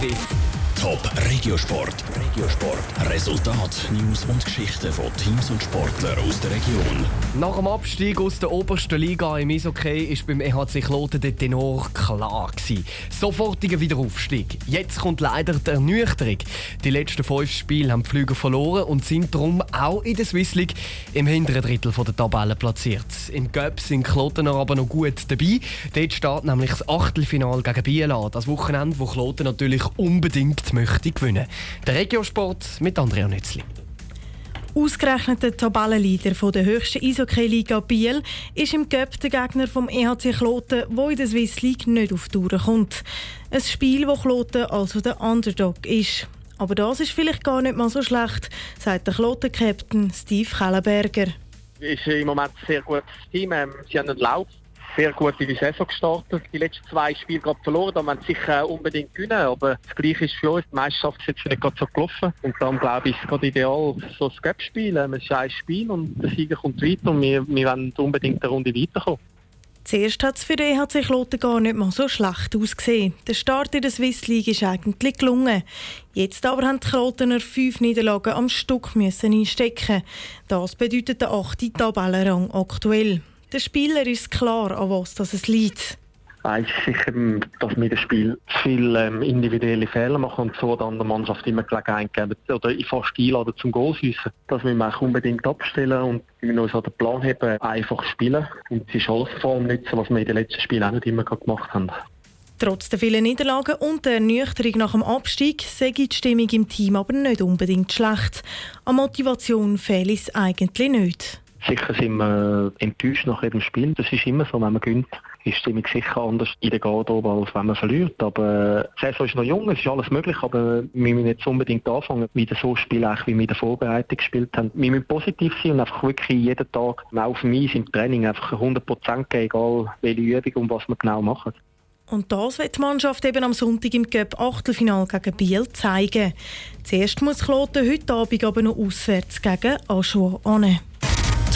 对。Top Regiosport. Regiosport. Resultat, News und Geschichten von Teams und Sportlern aus der Region. Nach dem Abstieg aus der obersten Liga im Eishockey ist beim EHC Kloten der Tenor klar gewesen. Sofortiger Wiederaufstieg. Jetzt kommt leider die Ernüchterung. Die letzten fünf Spiele haben die Flüger verloren und sind darum auch in der Swiss League im hinteren Drittel der Tabelle platziert. Im Göpp sind Klotener aber noch gut dabei. Dort steht nämlich das Achtelfinal gegen Biel an. Das Wochenende, wo Kloten natürlich unbedingt möchte gewinnen. Der Regiosport mit Andrea Nützli. Ausgerechnet der Tabellenleader der höchsten Eishockey-Liga Biel ist im Cup der Gegner vom EHC Kloten, wo in der Swiss League nicht auf die Tour kommt. Ein Spiel, wo Kloten also der Underdog ist. Aber das ist vielleicht gar nicht mal so schlecht, sagt der Kloten-Captain Steve Kellenberger. Es ist im Moment ein sehr gutes Team. Ähm, sie haben einen Lauf sehr gut in die Saison gestartet. Die letzten zwei Spiele gerade verloren, da sie sicher unbedingt gewinnen. Aber das Gleiche ist für uns. Die Meisterschaft ist jetzt nicht gerade so gelaufen. Und dann glaube ich, ist es gerade ideal, so ein Gap-Spiel. Es ist ein Spiel und der Sieger kommt weiter und wir, wir wollen unbedingt eine Runde weiterkommen. Zuerst hat es für den EHC Kloten gar nicht mal so schlecht ausgesehen. Der Start in der Swiss League ist eigentlich gelungen. Jetzt aber haben die Klotener fünf Niederlagen am Stück müssen einstecken. Das bedeutet der achte Tabellenrang aktuell. Der Spieler ist klar, an was das es liegt. Ist sicher, dass wir das Spiel viel ähm, individuelle Fehler machen und so dann der Mannschaft immer Gelegenheit geben oder fast einladen zum Goalschiessen. Das müssen wir unbedingt abstellen und wir uns den Plan haben, einfach spielen und die Chance vor allem nutzen, was wir in den letzten Spielen auch nicht immer gemacht haben. Trotz der vielen Niederlagen und der Ernüchterung nach dem Abstieg sei die Stimmung im Team aber nicht unbedingt schlecht. An Motivation fehlt es eigentlich nicht. Sicher sind wir enttäuscht nach jedem Spiel. Das ist immer so, wenn man gewinnt, ist die Stimmung sicher anders in der Garderobe, als wenn man verliert. Aber die Saison ist noch jung, es ist alles möglich, aber wir müssen jetzt unbedingt anfangen, wieder so spielen, wie wir in der Vorbereitung gespielt haben. Wir müssen positiv sein und einfach wirklich jeden Tag, auf mich im Training, einfach 100% geben, egal welche Übung und was wir genau machen. Und das wird die Mannschaft eben am Sonntag im Cup Achtelfinal gegen Biel zeigen. Zuerst muss Kloten heute Abend aber noch auswärts gegen Aschua annehmen.